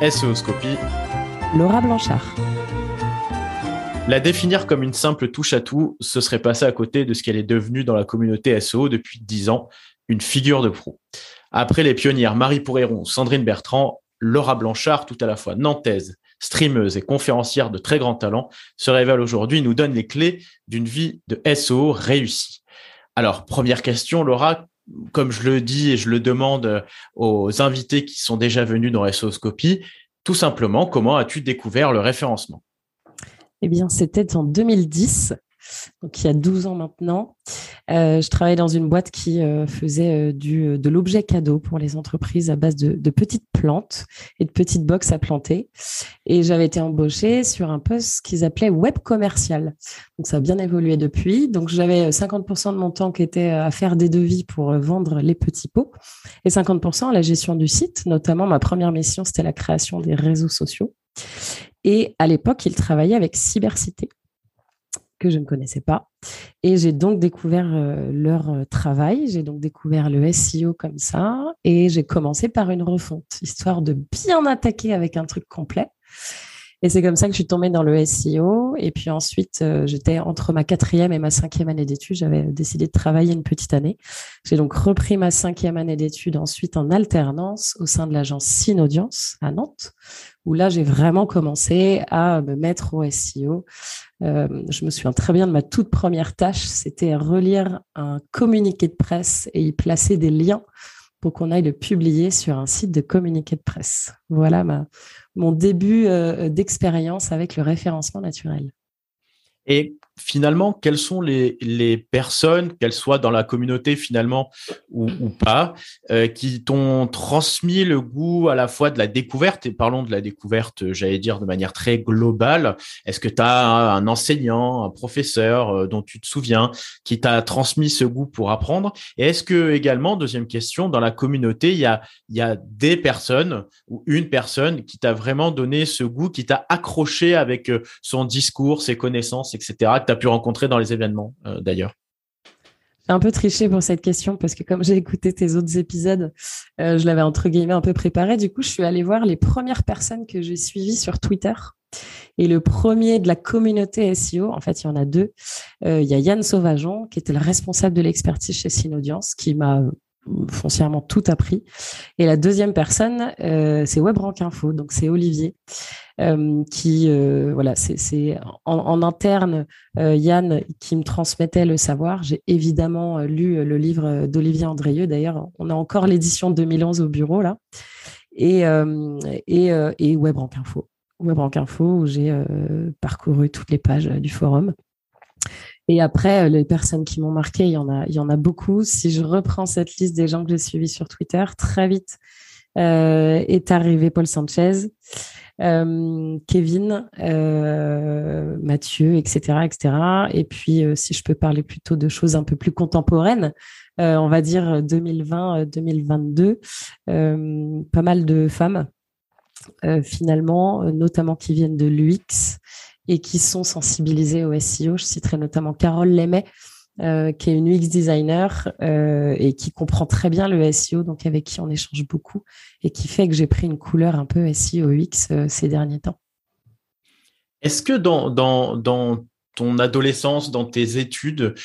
SEOscopie. Laura Blanchard. La définir comme une simple touche à tout, ce serait passer à côté de ce qu'elle est devenue dans la communauté SEO depuis dix ans, une figure de proue. Après les pionnières Marie Pourréron, Sandrine Bertrand, Laura Blanchard, tout à la fois nantaise, streameuse et conférencière de très grand talent, se révèle aujourd'hui et nous donne les clés d'une vie de SEO réussie. Alors, première question, Laura, comme je le dis et je le demande aux invités qui sont déjà venus dans SEOscopie, tout simplement, comment as-tu découvert le référencement? Eh bien, c'était en 2010 donc il y a 12 ans maintenant. Euh, je travaillais dans une boîte qui euh, faisait euh, du, de l'objet cadeau pour les entreprises à base de, petites plantes et de petites boxes à planter. Et j'avais été embauchée sur un poste qu'ils appelaient web commercial. Donc ça a bien évolué depuis. Donc j'avais 50% de mon temps qui était à faire des devis pour vendre les petits pots et 50% à la gestion du site. Notamment, ma première mission, c'était la création des réseaux sociaux. Et à l'époque, il travaillait avec Cybercité que je ne connaissais pas. Et j'ai donc découvert euh, leur euh, travail, j'ai donc découvert le SEO comme ça, et j'ai commencé par une refonte, histoire de bien attaquer avec un truc complet. Et c'est comme ça que je suis tombée dans le SEO. Et puis ensuite, euh, j'étais entre ma quatrième et ma cinquième année d'études. J'avais décidé de travailler une petite année. J'ai donc repris ma cinquième année d'études ensuite en alternance au sein de l'agence Synaudience à Nantes, où là, j'ai vraiment commencé à me mettre au SEO. Euh, je me souviens très bien de ma toute première tâche, c'était relire un communiqué de presse et y placer des liens pour qu'on aille le publier sur un site de communiqué de presse. Voilà ma, mon début euh, d'expérience avec le référencement naturel. Finalement, quelles sont les, les personnes, qu'elles soient dans la communauté finalement ou, ou pas, euh, qui t'ont transmis le goût à la fois de la découverte, et parlons de la découverte, j'allais dire de manière très globale, est-ce que tu as un, enseignant, un professeur euh, dont tu te souviens, qui t'a transmis ce goût pour apprendre? Et est-ce que également, deuxième question, dans la communauté, il y a, y a des personnes ou une personne qui t'a vraiment donné ce goût, qui t'a accroché avec euh, son discours, ses connaissances, etc., tu as pu rencontrer dans les événements euh, d'ailleurs J'ai un peu triché pour cette question parce que comme j'ai écouté tes autres épisodes, euh, je l'avais entre guillemets un peu préparé. Du coup, je suis allée voir les premières personnes que j'ai suivies sur Twitter. Et le premier de la communauté SEO, en fait, il y en a deux. Euh, il y a Yann Sauvageon, qui était le responsable de l'expertise chez Synaudience, qui m'a foncièrement tout appris. Et la deuxième personne, euh, c'est WebRank Info, donc c'est Olivier, euh, qui, euh, voilà, c'est en, interne, Yann qui me transmettait le savoir. J'ai évidemment lu le livre d'Olivier Andrieux, d'ailleurs, on a encore l'édition 2011 au bureau, là, et, et. WebRank Info, où j'ai parcouru toutes les pages du forum. Et après, euh, les personnes qui m'ont marqué, il y en a, il y en a beaucoup. Si je reprends cette liste des gens que j'ai suivis sur Twitter, très vite euh, est arrivé Paul Sanchez, euh, Kevin, euh, Mathieu, etc., etc. Et puis, euh, si je peux parler plutôt de choses un peu plus contemporaines, euh, on va dire 2020-2022, pas mal de femmes. finalement, notamment qui viennent de l'UX et qui sont sensibilisés au SEO. Je citerai notamment Carole Lemet, euh, qui est une UX designer euh, et qui comprend très bien le SEO, donc avec qui on échange beaucoup et qui fait que j'ai pris une couleur un peu SEO UX euh, ces derniers temps. Est-ce que dans, dans, dans, ton adolescence, dans tes études,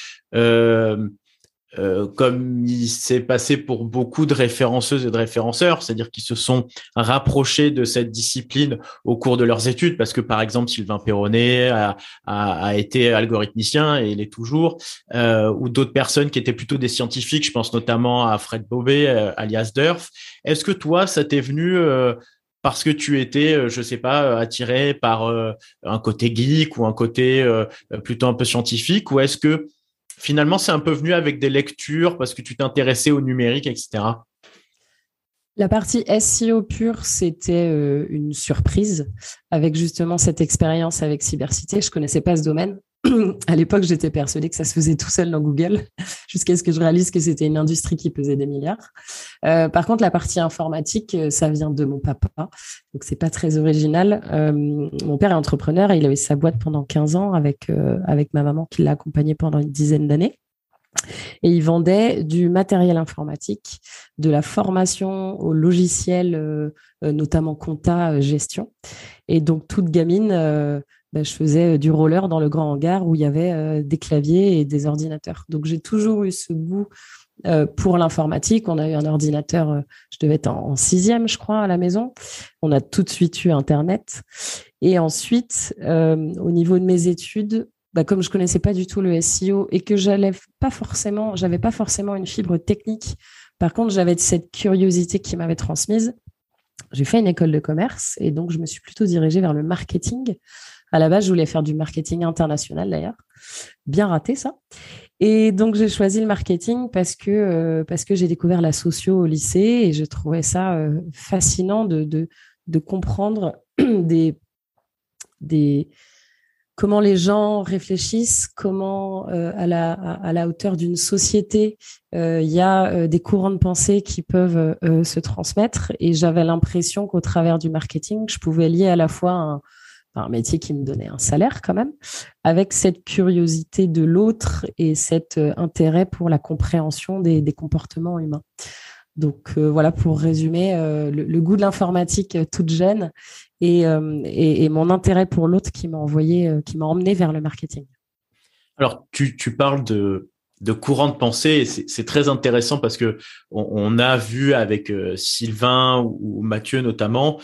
euh, comme il s'est passé pour beaucoup de référenceuses et de référenceurs, c'est-à-dire qu'ils se sont rapprochés de cette discipline au cours de leurs études, parce que par exemple Sylvain Perronnet a, a, a été algorithmicien et il est toujours, euh, ou d'autres personnes qui étaient plutôt des scientifiques, je pense notamment à Fred Bobet, euh, alias Durf. Est-ce que toi, ça t'est venu euh, parce que tu étais, je sais pas, attiré par un côté geek ou un côté plutôt un peu scientifique, ou est-ce que finalement, c'est un peu venu avec des lectures parce que tu t'intéressais au numérique, etc. La partie SEO pure, c'était euh, une surprise avec justement cette expérience avec Cybercité. Je connaissais pas ce domaine. à l'époque, j'étais persuadée que ça se faisait tout seul dans Google, jusqu'à ce que je réalise que c'était une industrie qui pesait des milliards. Euh, par contre, la partie informatique, euh, ça vient de mon papa, donc c'est pas très original. Euh, mon père est entrepreneur et il avait sa boîte pendant 15 ans avec avec ma maman qui l'a accompagné pendant une dizaine d'années. Et ils vendaient du matériel informatique, de la formation au logiciel, euh, euh, notamment compta, gestion. Et donc, toute gamine, bah, je faisais du roller dans le grand hangar où il y avait des claviers et des ordinateurs. Donc, j'ai toujours eu ce goût pour l'informatique. On a eu un ordinateur, je devais être en, sixième, je crois, à la maison. On a tout de suite eu Internet. Et ensuite, au niveau de mes études, bah, comme je connaissais pas du tout le SEO et que j'allais pas forcément, j'avais pas forcément une fibre technique. Par contre, j'avais cette curiosité qui m'avait transmise. J'ai fait une école de commerce et donc je me suis plutôt dirigée vers le marketing. À la base, je voulais faire du marketing international d'ailleurs. Bien raté ça. Et donc j'ai choisi le marketing parce que euh, que j'ai découvert la socio au lycée et je trouvais ça euh, fascinant de, de, de comprendre des des comment les gens réfléchissent, comment euh, à, la, à, la hauteur d'une société, il y a des courants de pensée qui peuvent se transmettre. Et j'avais l'impression qu'au travers du marketing, je pouvais lier à la fois un, un, métier qui me donnait un salaire quand même, avec cette curiosité de l'autre et cet intérêt pour la compréhension des, comportements humains. Donc voilà pour résumer le, le, goût de l'informatique toute jeune euh, et, mon intérêt pour l'autre qui m'a envoyé, euh, qui m'a emmené vers le marketing. Alors, tu, parles de, de courant de pensée. C'est très intéressant parce que on, a vu avec euh, Sylvain ou, Mathieu notamment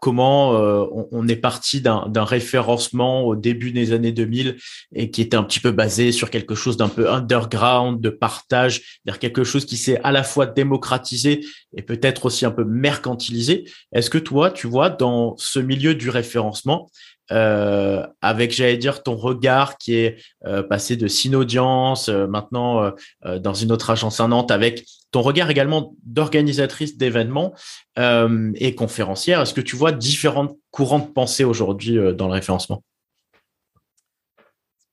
comment euh, on, est parti d'un référencement au début des années 2000 et qui était un petit peu basé sur quelque chose d'un peu underground, de partage, vers quelque chose qui s'est à la fois démocratisé et peut-être aussi un peu mercantilisé. Est-ce que toi, tu vois, dans ce milieu du référencement, euh, avec, j'allais dire, ton regard qui est euh, passé de Synaudience, euh, maintenant dans une autre agence à Nantes, avec ton regard également d'organisatrice d'événements et conférencière. Est-ce que tu vois différents courants de pensée aujourd'hui dans le référencement?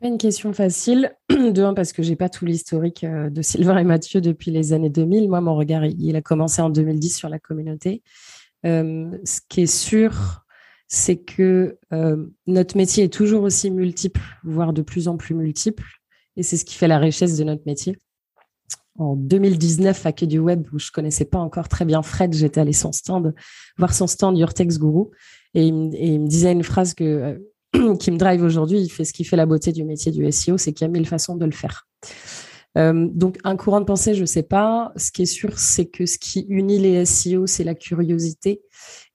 Pas une question facile. De un, parce que j'ai pas tout l'historique de Sylvain et Mathieu depuis les années 2000. Moi, mon regard, il a commencé en 2010 sur la communauté. ce qui est sûr, c'est que euh, notre métier est toujours aussi multiple, voire de plus en plus multiple. Et c'est ce qui fait la richesse de notre métier. En 2019, à Quai du Web, où je connaissais pas encore très bien Fred, j'étais allée son stand, voir son stand Your Text Guru. Et il, me, disait une phrase que, euh, qui me drive aujourd'hui. Il fait ce qui fait la beauté du métier du SEO, c'est qu'il y a mille façons de le faire. Euh, donc, un courant de pensée, je ne sais pas. Ce qui est sûr, c'est que ce qui unit les SEO, c'est la curiosité.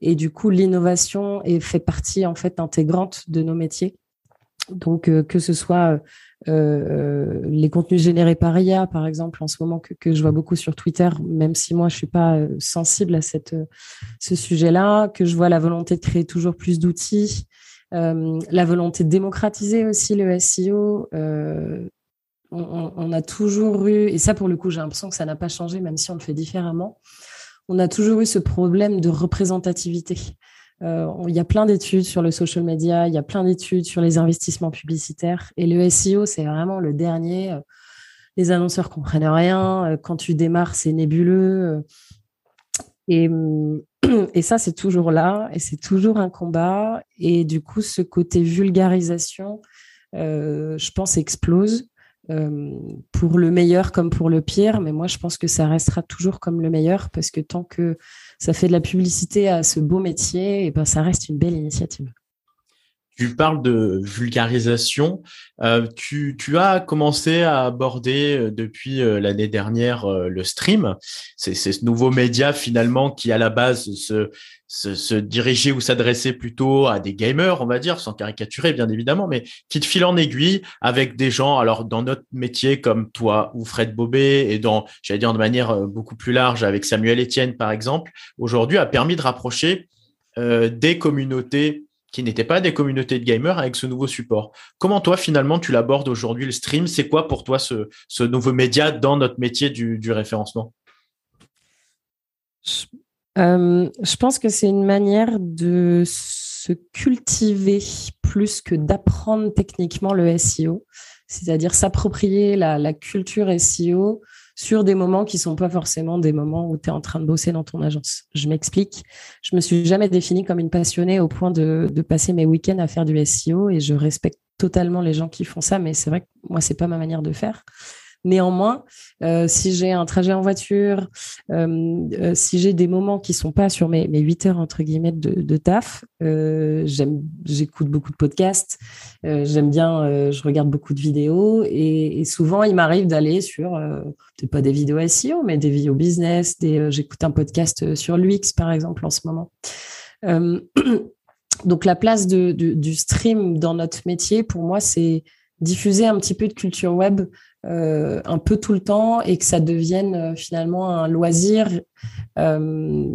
Et du coup, l'innovation fait partie en fait intégrante de nos métiers. Donc, euh, que ce soit euh, les contenus générés par IA, par exemple, en ce moment que, je vois beaucoup sur Twitter, même si moi je suis pas sensible à cette, ce sujet-là, que je vois la volonté de créer toujours plus d'outils, la volonté de démocratiser aussi le SEO on, a toujours eu, et ça pour le coup j'ai l'impression que ça n'a pas changé même si on le fait différemment, on a toujours eu ce problème de représentativité. Euh, il y a plein d'études sur le social media, il y a plein d'études sur les investissements publicitaires et le SEO c'est vraiment le dernier. Euh, les annonceurs comprennent rien, euh, quand tu démarres c'est nébuleux. Et, et ça, c'est toujours là, et c'est toujours un combat. Et du coup, ce côté vulgarisation, je pense, explose. Euh, pour le meilleur comme pour le pire, mais moi je pense que ça restera toujours comme le meilleur parce que tant que ça fait de la publicité à ce beau métier, et eh ben ça reste une belle initiative. Tu parles de vulgarisation. Euh, tu, as commencé à aborder euh, depuis l'année dernière le stream. C'est ce nouveau média finalement qui à la base se, se, diriger ou s'adresser plutôt à des gamers, on va dire, sans caricaturer bien évidemment, mais qui te file en aiguille avec des gens, alors dans notre métier comme toi ou Fred Bobé et dans, j'allais dire de manière euh, beaucoup plus large avec Samuel Etienne par exemple, aujourd'hui a permis de rapprocher euh, des communautés qui n'étaient pas des communautés de gamers avec ce nouveau support. Comment toi finalement tu l'abordes aujourd'hui le stream? C'est quoi pour toi ce, nouveau média dans notre métier du, référencement? Euh, je pense que c'est une manière de se cultiver plus que d'apprendre techniquement le SEO, c'est-à-dire s'approprier la, culture SEO sur des moments qui sont pas forcément des moments où tu es en train de bosser dans ton agence. Je m'explique. Je me suis jamais définie comme une passionnée au point de, de passer mes week-ends à faire du SEO et je respecte totalement les gens qui font ça, mais c'est vrai que moi, c'est pas ma manière de faire. Néanmoins, euh, si j'ai un trajet en voiture, euh, si j'ai des moments qui sont pas sur mes, mes 8 heures entre guillemets de, taf, j'aime, j'écoute beaucoup de podcasts, j'aime bien, je regarde beaucoup de vidéos et, souvent il m'arrive d'aller sur, peut-être pas des vidéos SEO, mais des vidéos business, des, j'écoute un podcast sur l'UX par exemple en ce moment. donc la place de, du stream dans notre métier, pour moi, c'est diffuser un petit peu de culture web euh, un peu tout le temps et que ça devienne euh, finalement un loisir. Euh,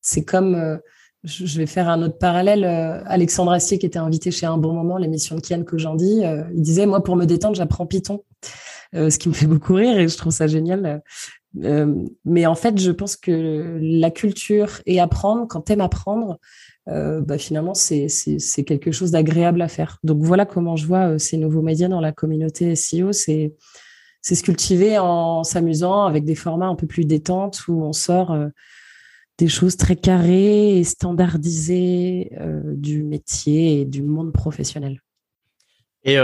c'est comme, je vais faire un autre parallèle, Alexandre Astier qui était invité chez Un Bon Moment, l'émission de Kian dis, il disait, moi pour me détendre, j'apprends Python. ce qui me fait beaucoup rire et je trouve ça génial. mais en fait, je pense que la culture et apprendre, quand tu aimes apprendre, euh, bah, finalement, c'est quelque chose d'agréable à faire. Donc voilà comment je vois euh, ces nouveaux médias dans la communauté SEO. C'est se cultiver en s'amusant avec des formats un peu plus détentes où on sort euh, des choses très carrées et standardisées du métier et du monde professionnel. Et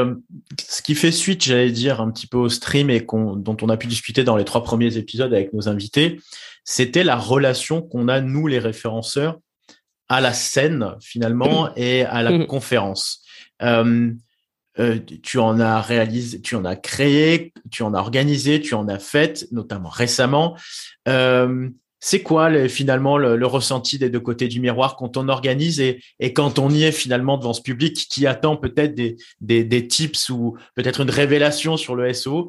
ce qui fait suite, j'allais dire, un petit peu au stream et dont on a pu discuter dans les trois premiers épisodes avec nos invités, c'était la relation qu'on a, nous, les référenceurs, à la scène finalement et à la mm. conférence. Euh, euh, tu en as réalisé, tu en as créé, tu en as organisé, tu en as fait, notamment récemment. Euh, c'est quoi finalement le, ressenti des deux côtés du miroir quand on organise et, et, quand on y est finalement devant ce public qui attend peut-être des, des, des, tips ou peut-être une révélation sur le SO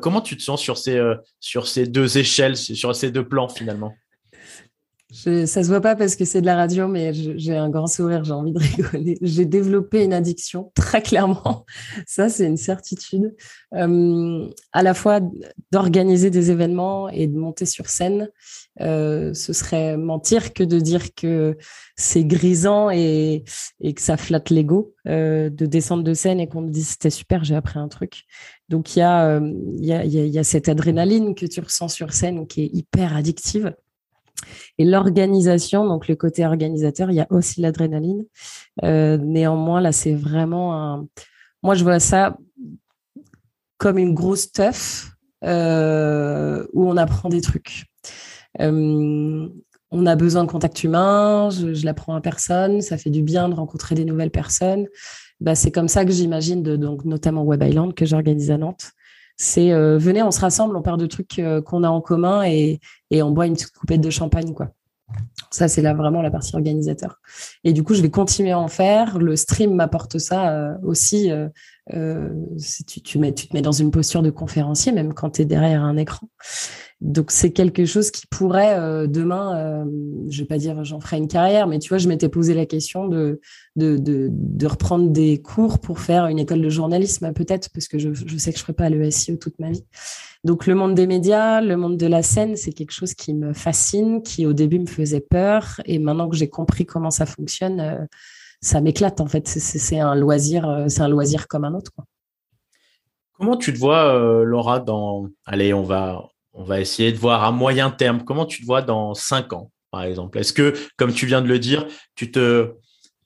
Comment tu te sens sur ces, sur ces deux échelles, sur ces deux plans finalement? Je, ça se voit pas parce que c'est de la radio, mais j'ai un grand sourire, j'ai envie de rigoler. J'ai développé une addiction, très clairement. Ça, c'est une certitude. Euh, à la fois d'organiser des événements et de monter sur scène. Euh, ce serait mentir que de dire que c'est grisant et, et, que ça flatte l'ego euh, de descendre de scène et qu'on me dise c'était super, j'ai appris un truc. Donc il y, a, il, y a, il y a cette adrénaline que tu ressens sur scène qui est hyper addictive. Et l'organisation, donc le côté organisateur, il y a aussi l'adrénaline. Euh, néanmoins, là, c'est vraiment un. Moi, je vois ça comme une grosse teuf euh, où on apprend des trucs. Euh, on a besoin de contact humain, je, l'apprends à personne, ça fait du bien de rencontrer des nouvelles personnes. Bah, c'est comme ça que j'imagine, donc notamment Web Island que j'organise à Nantes c'est euh, venez, on se rassemble, on parle de trucs euh, qu'on a en commun et, et on boit une coupette de champagne, quoi. Ça, c'est là vraiment la partie organisateur. Et du coup, je vais continuer à en faire. Le stream m'apporte ça euh, aussi. Si tu, tu, mets, tu te mets dans une posture de conférencier, même quand tu es derrière un écran. Donc c'est quelque chose qui pourrait euh, demain, euh, je vais pas dire j'en ferai une carrière, mais tu vois, je m'étais posé la question de, de, de, reprendre des cours pour faire une école de journalisme peut-être, parce que je, je sais que je ferai pas le SEO toute ma vie. Donc le monde des médias, le monde de la scène, c'est quelque chose qui me fascine, qui au début me faisait peur, et maintenant que j'ai compris comment ça fonctionne, euh, ça m'éclate en fait. C'est un loisir, c'est un loisir comme un autre. Comment tu te vois, Laura, dans... Allez, on va, on va essayer de voir à moyen terme. Comment tu te vois dans cinq ans, par exemple? Est-ce que, comme tu viens de le dire, tu te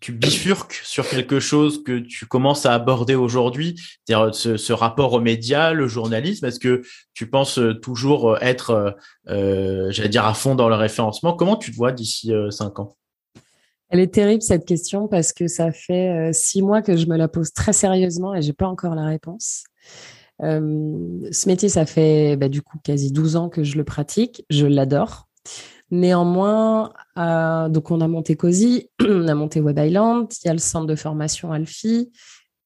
bifurques sur quelque chose que tu commences à aborder aujourd'hui, c'est-à-dire ce, rapport aux médias, le journalisme. Est-ce que tu penses toujours être, euh, j'allais dire, à fond dans le référencement? Comment tu te vois d'ici euh, cinq ans? Elle est terrible cette question parce que ça fait euh, six mois que je me la pose très sérieusement et j'ai pas encore la réponse. Euh, ce métier, ça fait bah, du coup quasi 12 ans que je le pratique. Je l'adore. Néanmoins, euh, donc on a monté COSI, on a monté Web Island, il y a le centre de formation Alfie,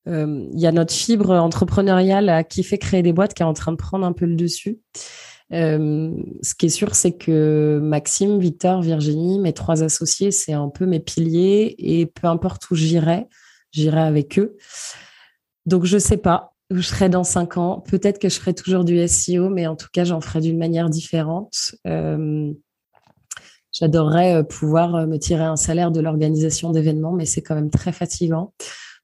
il y a notre fibre entrepreneuriale qui fait créer des boîtes qui est en train de prendre un peu le dessus. Ce qui est sûr, c'est que Maxime, Victor, Virginie, mes trois associés, c'est un peu mes piliers et peu importe où j'irai, j'irai avec eux. Donc, je sais pas où je serai dans cinq ans. Peut-être que je ferai toujours du SEO, mais en tout cas, j'en ferai d'une manière différente. Euh, j'adorerais euh, pouvoir euh, me tirer un salaire de l'organisation d'événements, mais c'est quand même très fatigant.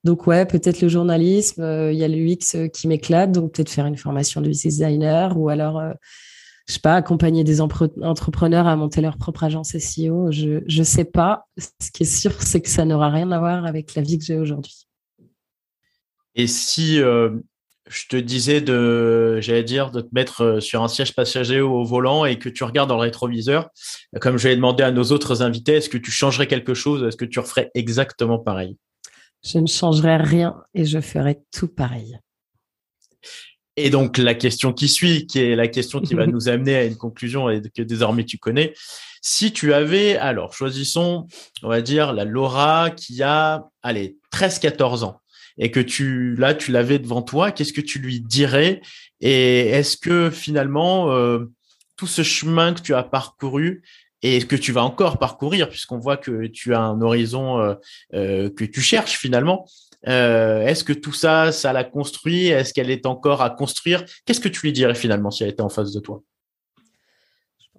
Donc ouais, peut-être le journalisme, il y a l'UX qui m'éclate, donc peut-être faire une formation de designer ou alors, je sais pas, accompagner des entrepreneurs à monter leur propre agence SEO. Je ne sais pas. Ce qui est sûr, c'est que ça n'aura rien à voir avec la vie que j'ai aujourd'hui. Et si je te disais de, j'allais dire, de te mettre euh, sur un siège passager au volant et que tu regardes dans le rétroviseur, comme je l'ai demandé à nos autres invités, est-ce que tu changerais quelque chose Est-ce que tu referais exactement pareil? Je ne changerais rien et je ferais tout pareil. Et donc la question qui suit, qui est la question qui va nous amener à une conclusion et que désormais tu connais, si tu avais, alors choisissons, on va dire, la Laura qui a, allez, 13-14 ans et que tu là tu l'avais devant toi, qu'est-ce que tu lui dirais? Et est-ce que finalement euh, tout ce chemin que tu as parcouru et que tu vas encore parcourir, puisqu'on voit que tu as un horizon euh, euh, que tu cherches finalement, est-ce que tout ça, ça l'a construit? Est-ce qu'elle est encore à construire? Qu'est-ce que tu lui dirais finalement si elle était en face de toi?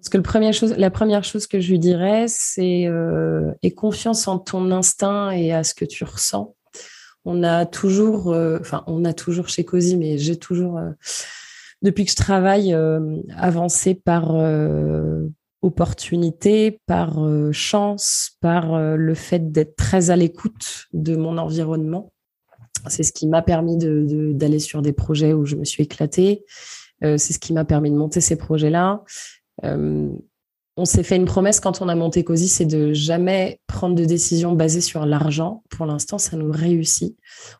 Que le premier chose, la première chose que je lui dirais, c'est euh, confiance en ton instinct et à ce que tu ressens. On a toujours, euh, enfin, on a toujours chez COSI, mais j'ai toujours, euh, depuis que je travaille, euh, avancé par opportunité, par chance, par le fait d'être très à l'écoute de mon environnement. C'est ce qui m'a permis d'aller sur des projets où je me suis éclatée. c'est ce qui m'a permis de monter ces projets-là on s'est fait une promesse quand on a monté COSI, c'est de jamais prendre de décision basée sur l'argent. Pour l'instant, ça nous réussit.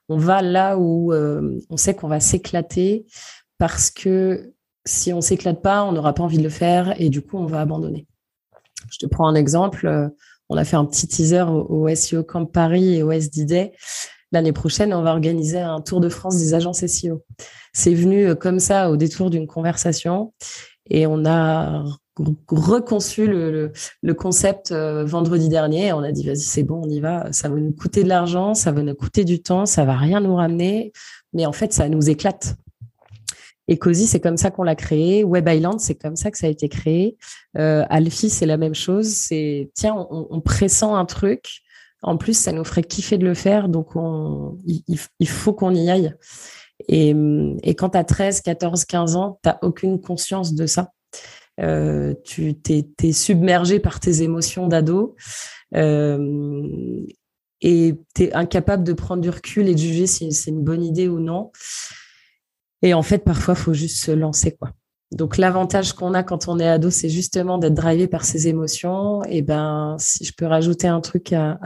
On va là où euh, on sait qu'on va s'éclater parce que si on s'éclate pas, on n'aura pas envie de le faire et du coup, on va abandonner. Je te prends un exemple. Euh, on a fait un petit teaser au, SEO Camp Paris et au SD L'année prochaine, on va organiser un tour de France des agences SEO. C'est venu euh, comme ça au détour d'une conversation et on a reconçu le, concept euh, vendredi dernier. On a dit, vas-y, c'est bon, on y va. Ça va nous coûter de l'argent, ça va nous coûter du temps, ça va rien nous ramener. Mais en fait, ça nous éclate. Et Cozy, c'est comme ça qu'on l'a créé. Web Island, c'est comme ça que ça a été créé. Euh, Alfie, c'est la même chose. C'est, tiens, on, pressent un truc. En plus, ça nous ferait kiffer de le faire. Donc, on, il, faut qu'on y aille. Et, quand tu as 13, 14, 15 ans, tu n'as aucune conscience de ça. Euh, tu t'es, submergé par tes émotions d'ado euh, et tu es incapable de prendre du recul et de juger si c'est une bonne idée ou non. Et en fait, parfois, faut juste se lancer. quoi. Donc l'avantage qu'on a quand on est ado, c'est justement d'être drivé par ses émotions. Et ben, si je peux rajouter un truc à,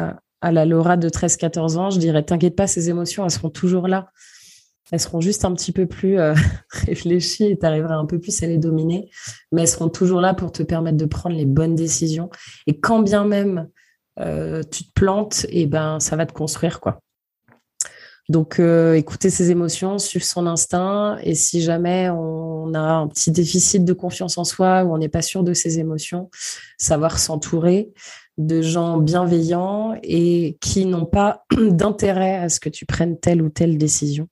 la Laura de 13-14 ans, je dirais, t'inquiète pas, ces émotions, elles seront toujours là elles seront juste un petit peu plus euh, réfléchies et tu un peu plus à les dominer, mais elles seront toujours là pour te permettre de prendre les bonnes décisions. Et quand bien même euh, tu te plantes, et ben ça va te construire quoi. Donc euh, écouter ses émotions, suivre son instinct, et si jamais on a un petit déficit de confiance en soi ou on n'est pas sûr de ses émotions, savoir s'entourer de gens bienveillants et qui n'ont pas d'intérêt à ce que tu prennes telle ou telle décision.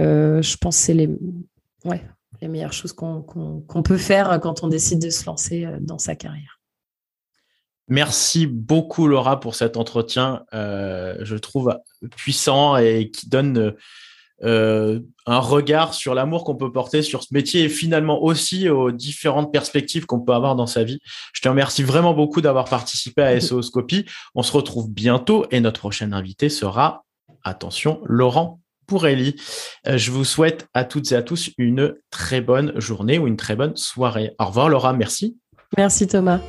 Euh, je pense que c'est les, ouais, les meilleures choses qu'on peut faire quand on décide de se lancer euh, dans sa carrière. Merci beaucoup Laura pour cet entretien, euh, je trouve puissant et qui donne un regard sur l'amour qu'on peut porter sur ce métier et finalement aussi aux différentes perspectives qu'on peut avoir dans sa vie. Je te remercie vraiment beaucoup d'avoir participé à SOScopie. On se retrouve bientôt et notre prochaine invité sera, attention, Laurent pour Ellie. Euh, je vous souhaite à toutes et à tous une très bonne journée ou une très bonne soirée. Au revoir Laura, merci. Merci Thomas.